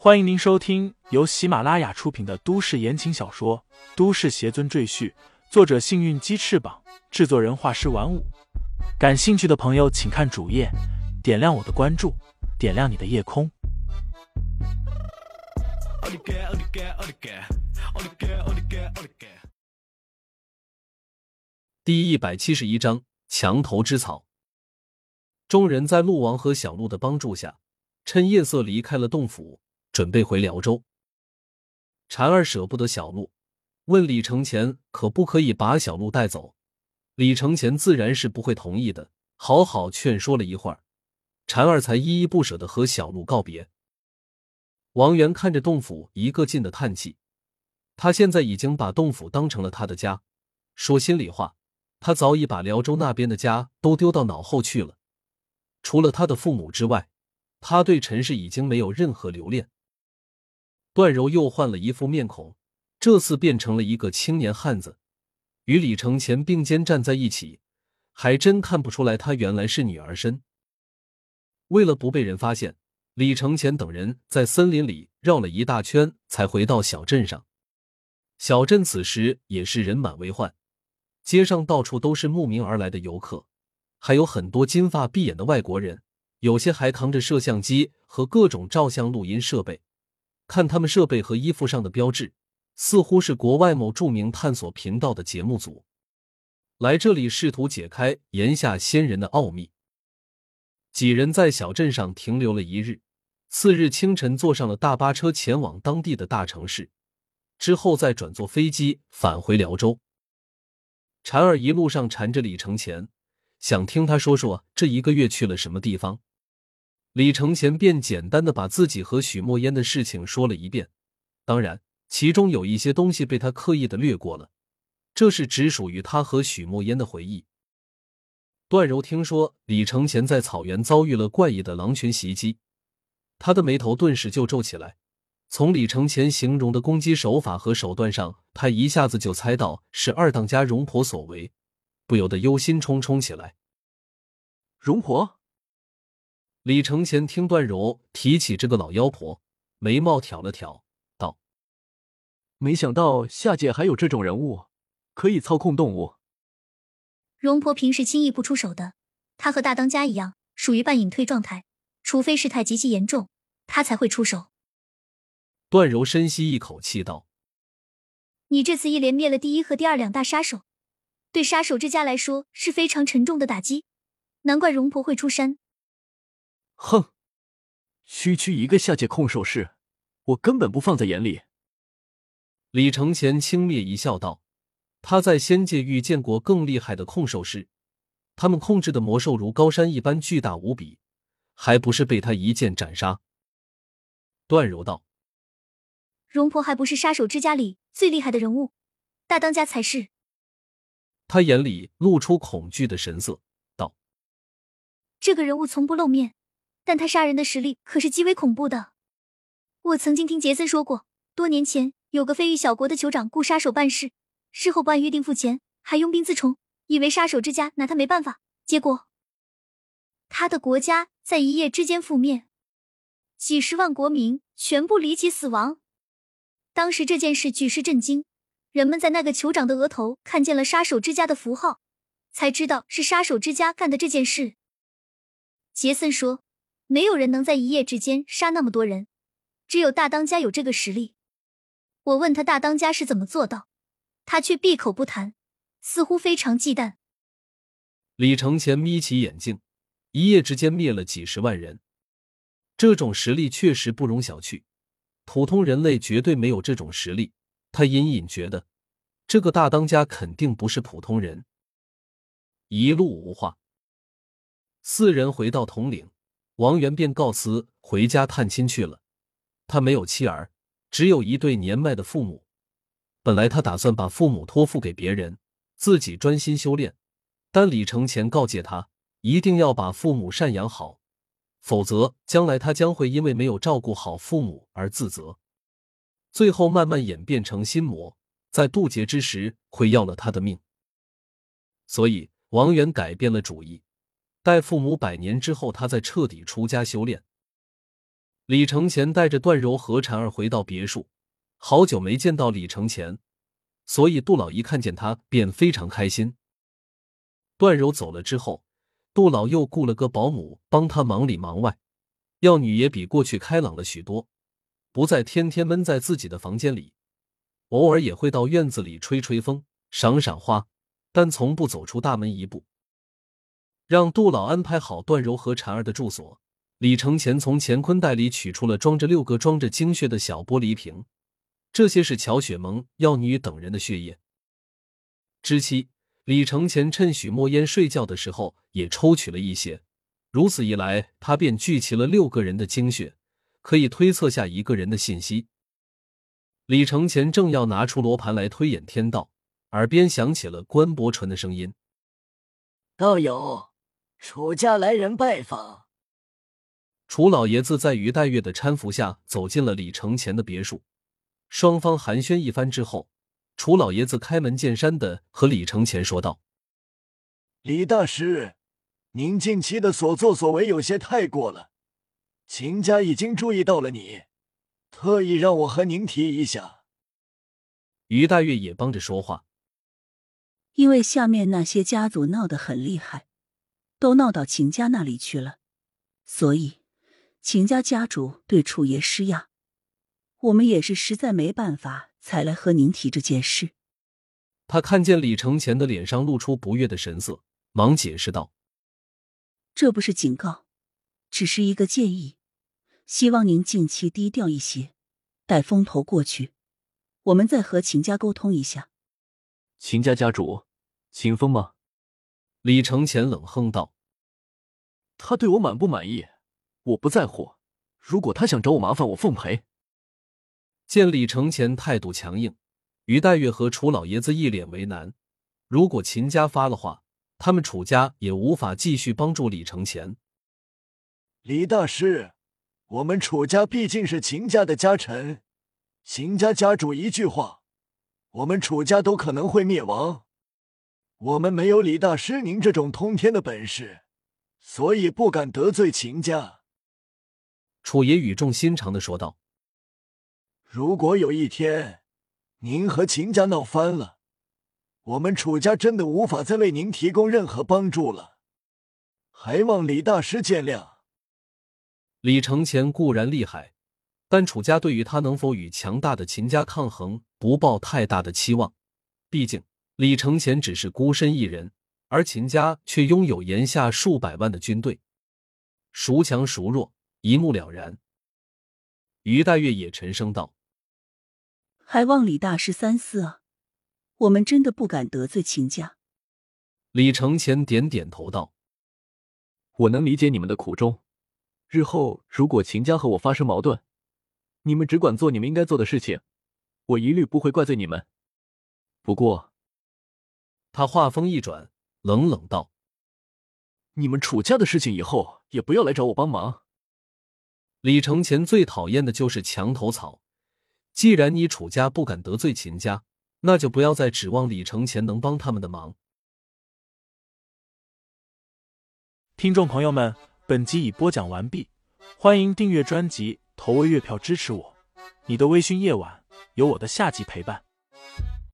欢迎您收听由喜马拉雅出品的都市言情小说《都市邪尊赘婿》，作者：幸运鸡翅膀，制作人：画师玩五。感兴趣的朋友，请看主页，点亮我的关注，点亮你的夜空。第一百七十一章：墙头之草。众人在鹿王和小鹿的帮助下，趁夜色离开了洞府。准备回辽州，婵儿舍不得小路，问李承前可不可以把小路带走。李承前自然是不会同意的，好好劝说了一会儿，婵儿才依依不舍的和小路告别。王源看着洞府，一个劲的叹气。他现在已经把洞府当成了他的家。说心里话，他早已把辽州那边的家都丢到脑后去了。除了他的父母之外，他对陈氏已经没有任何留恋。段柔又换了一副面孔，这次变成了一个青年汉子，与李承前并肩站在一起，还真看不出来他原来是女儿身。为了不被人发现，李承前等人在森林里绕了一大圈，才回到小镇上。小镇此时也是人满为患，街上到处都是慕名而来的游客，还有很多金发碧眼的外国人，有些还扛着摄像机和各种照相录音设备。看他们设备和衣服上的标志，似乎是国外某著名探索频道的节目组来这里试图解开炎下仙人的奥秘。几人在小镇上停留了一日，次日清晨坐上了大巴车前往当地的大城市，之后再转坐飞机返回辽州。婵儿一路上缠着李承前，想听他说说这一个月去了什么地方。李承前便简单的把自己和许墨烟的事情说了一遍，当然，其中有一些东西被他刻意的略过了，这是只属于他和许墨烟的回忆。段柔听说李承前在草原遭遇了怪异的狼群袭击，他的眉头顿时就皱起来。从李承前形容的攻击手法和手段上，他一下子就猜到是二当家容婆所为，不由得忧心忡忡起来。容婆。李承前听段柔提起这个老妖婆，眉毛挑了挑，道：“没想到下界还有这种人物，可以操控动物。荣婆平时轻易不出手的，她和大当家一样，属于半隐退状态，除非事态极其严重，她才会出手。”段柔深吸一口气道：“你这次一连灭了第一和第二两大杀手，对杀手之家来说是非常沉重的打击，难怪荣婆会出山。”哼，区区一个下界控兽师，我根本不放在眼里。李承前轻蔑一笑，道：“他在仙界遇见过更厉害的控兽师，他们控制的魔兽如高山一般巨大无比，还不是被他一剑斩杀？”段柔道：“荣婆还不是杀手之家里最厉害的人物，大当家才是。”他眼里露出恐惧的神色，道：“这个人物从不露面。”但他杀人的实力可是极为恐怖的。我曾经听杰森说过，多年前有个非裔小国的酋长雇杀手办事，事后不按约定付钱，还拥兵自重，以为杀手之家拿他没办法，结果他的国家在一夜之间覆灭，几十万国民全部离奇死亡。当时这件事举世震惊，人们在那个酋长的额头看见了杀手之家的符号，才知道是杀手之家干的这件事。杰森说。没有人能在一夜之间杀那么多人，只有大当家有这个实力。我问他大当家是怎么做到，他却闭口不谈，似乎非常忌惮。李承前眯起眼睛，一夜之间灭了几十万人，这种实力确实不容小觑，普通人类绝对没有这种实力。他隐隐觉得，这个大当家肯定不是普通人。一路无话，四人回到统领。王源便告辞回家探亲去了。他没有妻儿，只有一对年迈的父母。本来他打算把父母托付给别人，自己专心修炼。但李承前告诫他，一定要把父母赡养好，否则将来他将会因为没有照顾好父母而自责，最后慢慢演变成心魔，在渡劫之时会要了他的命。所以王源改变了主意。待父母百年之后，他再彻底出家修炼。李承前带着段柔和婵儿回到别墅，好久没见到李承前，所以杜老一看见他便非常开心。段柔走了之后，杜老又雇了个保姆帮他忙里忙外，药女也比过去开朗了许多，不再天天闷在自己的房间里，偶尔也会到院子里吹吹风、赏赏花，但从不走出大门一步。让杜老安排好段柔和婵儿的住所。李承前从乾坤袋里取出了装着六个装着精血的小玻璃瓶，这些是乔雪萌、药女等人的血液。之期，李承前趁许墨烟睡觉的时候也抽取了一些，如此一来，他便聚齐了六个人的精血，可以推测下一个人的信息。李承前正要拿出罗盘来推演天道，耳边响起了关伯纯的声音：“道友，楚家来人拜访。”楚老爷子在于黛月的搀扶下走进了李承前的别墅，双方寒暄一番之后，楚老爷子开门见山的和李承前说道：“李大师，您近期的所作所为有些太过了，秦家已经注意到了你，特意让我和您提一下。”于黛月也帮着说话：“因为下面那些家族闹得很厉害，都闹到秦家那里去了，所以。”秦家家主对楚爷施压，我们也是实在没办法，才来和您提这件事。他看见李承前的脸上露出不悦的神色，忙解释道：“这不是警告，只是一个建议，希望您近期低调一些，待风头过去，我们再和秦家沟通一下。”秦家家主，秦风吗？李承前冷哼道：“他对我满不满意？”我不在乎，如果他想找我麻烦，我奉陪。见李承前态度强硬，于黛月和楚老爷子一脸为难。如果秦家发了话，他们楚家也无法继续帮助李承前。李大师，我们楚家毕竟是秦家的家臣，秦家家主一句话，我们楚家都可能会灭亡。我们没有李大师您这种通天的本事，所以不敢得罪秦家。楚爷语重心长的说道：“如果有一天您和秦家闹翻了，我们楚家真的无法再为您提供任何帮助了，还望李大师见谅。”李承前固然厉害，但楚家对于他能否与强大的秦家抗衡不抱太大的期望。毕竟李承前只是孤身一人，而秦家却拥有炎下数百万的军队，孰强孰弱？一目了然。于黛月也沉声道：“还望李大师三思啊，我们真的不敢得罪秦家。”李承前点点头道：“我能理解你们的苦衷。日后如果秦家和我发生矛盾，你们只管做你们应该做的事情，我一律不会怪罪你们。不过……”他话锋一转，冷冷道：“你们楚家的事情以后也不要来找我帮忙。”李承前最讨厌的就是墙头草。既然你楚家不敢得罪秦家，那就不要再指望李承前能帮他们的忙。听众朋友们，本集已播讲完毕，欢迎订阅专辑，投喂月票支持我。你的微醺夜晚，有我的下集陪伴。